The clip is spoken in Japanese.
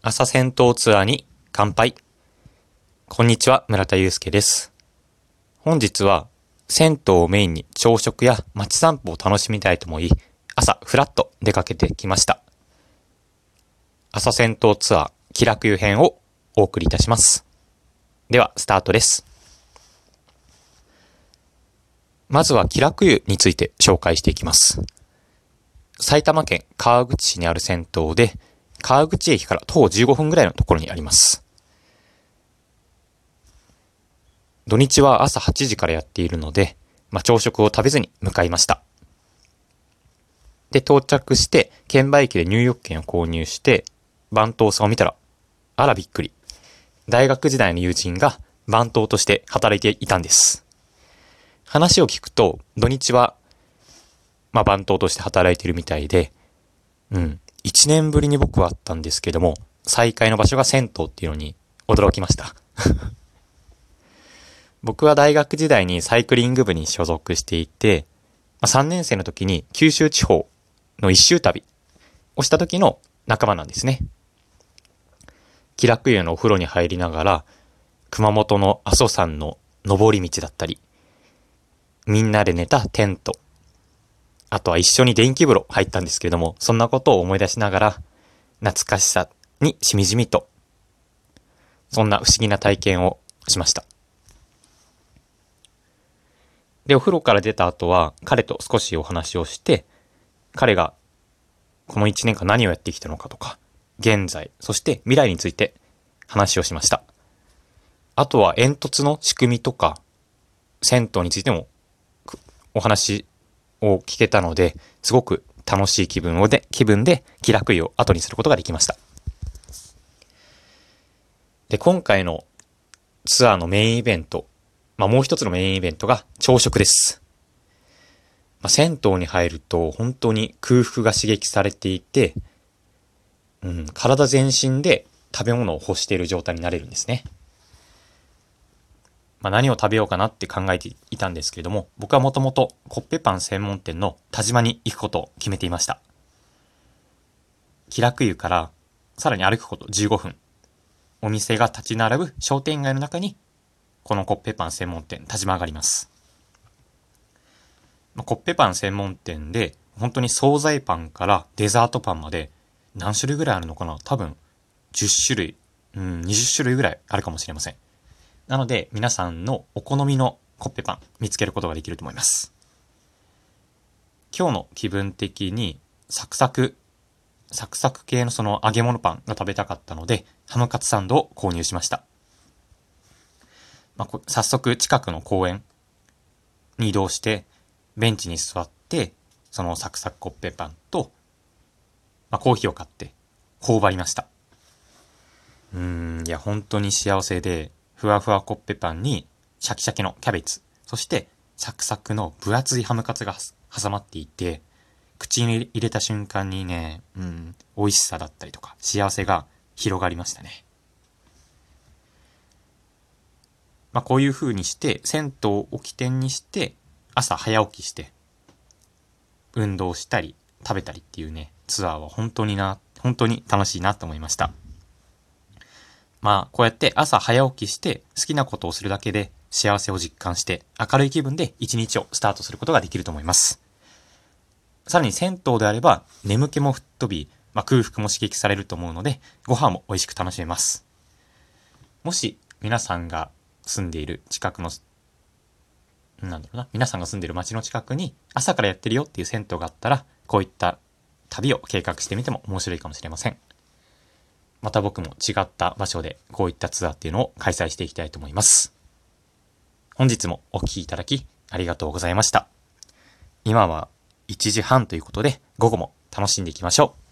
朝戦闘ツアーに乾杯。こんにちは、村田祐介です。本日は、銭湯をメインに朝食や街散歩を楽しみたいと思い、朝フラッと出かけてきました。朝戦闘ツアー気楽遊編をお送りいたします。では、スタートです。まずは気楽湯について紹介していきます。埼玉県川口市にある銭湯で、川口駅から徒歩15分ぐらいのところにあります。土日は朝8時からやっているので、まあ、朝食を食べずに向かいました。で、到着して、券売機で入浴券を購入して、番頭さんを見たら、あらびっくり。大学時代の友人が番頭として働いていたんです。話を聞くと、土日は、まあ、番頭として働いているみたいで、うん。一年ぶりに僕は会ったんですけども、再会の場所が銭湯っていうのに驚きました。僕は大学時代にサイクリング部に所属していて、ま、3年生の時に九州地方の一周旅をした時の仲間なんですね。気楽湯のお風呂に入りながら、熊本の阿蘇山の登り道だったり、みんなで寝たテント、あとは一緒に電気風呂入ったんですけれども、そんなことを思い出しながら、懐かしさにしみじみと、そんな不思議な体験をしました。で、お風呂から出た後は、彼と少しお話をして、彼がこの一年間何をやってきたのかとか、現在、そして未来について話をしました。あとは煙突の仕組みとか、銭湯についてもお話を聞けたので、すごく楽しい気分をで、気分で気楽湯を後にすることができました。で、今回のツアーのメインイベント、まあもう一つのメインイベントが朝食です。まあ、銭湯に入ると本当に空腹が刺激されていて、うん、体全身で食べ物を欲している状態になれるんですね。まあ、何を食べようかなって考えていたんですけれども、僕はもともとコッペパン専門店の田島に行くことを決めていました。気楽湯からさらに歩くこと15分。お店が立ち並ぶ商店街の中に、このコッペパン専門店田島があります。コッペパン専門店で、本当に惣菜パンからデザートパンまで何種類ぐらいあるのかな？多分10種類、うん、20種類ぐらいあるかもしれません。なので、皆さんのお好みのコッペパン見つけることができると思います。今日の気分的にサクサク、サクサク系のその揚げ物パンが食べたかったので、ハムカツサンドを購入しました。まあ、早速近くの公園に移動して、ベンチに座って、そのサクサクコッペパンと、まあ、コーヒーを買って、頬張りました。うん、いや、本当に幸せで、ふわふわコッペパンに、シャキシャキのキャベツ、そして、サクサクの分厚いハムカツが挟まっていて、口に入れた瞬間にね、うん、美味しさだったりとか、幸せが広がりましたね。まあ、こういう風にして、銭湯を起点にして、朝早起きして、運動したり、食べたりっていうね、ツアーは本当にな、本当に楽しいなと思いました。まあ、こうやって朝早起きして好きなことをするだけで幸せを実感して明るい気分で一日をスタートすることができると思います。さらに銭湯であれば眠気も吹っ飛び、まあ、空腹も刺激されると思うのでご飯も美味しく楽しめます。もし皆さんが住んでいる近くの、なんだろうな、皆さんが住んでいる街の近くに朝からやってるよっていう銭湯があったらこういった旅を計画してみても面白いかもしれません。また僕も違った場所でこういったツアーっていうのを開催していきたいと思います。本日もお聴きいただきありがとうございました。今は1時半ということで午後も楽しんでいきましょう。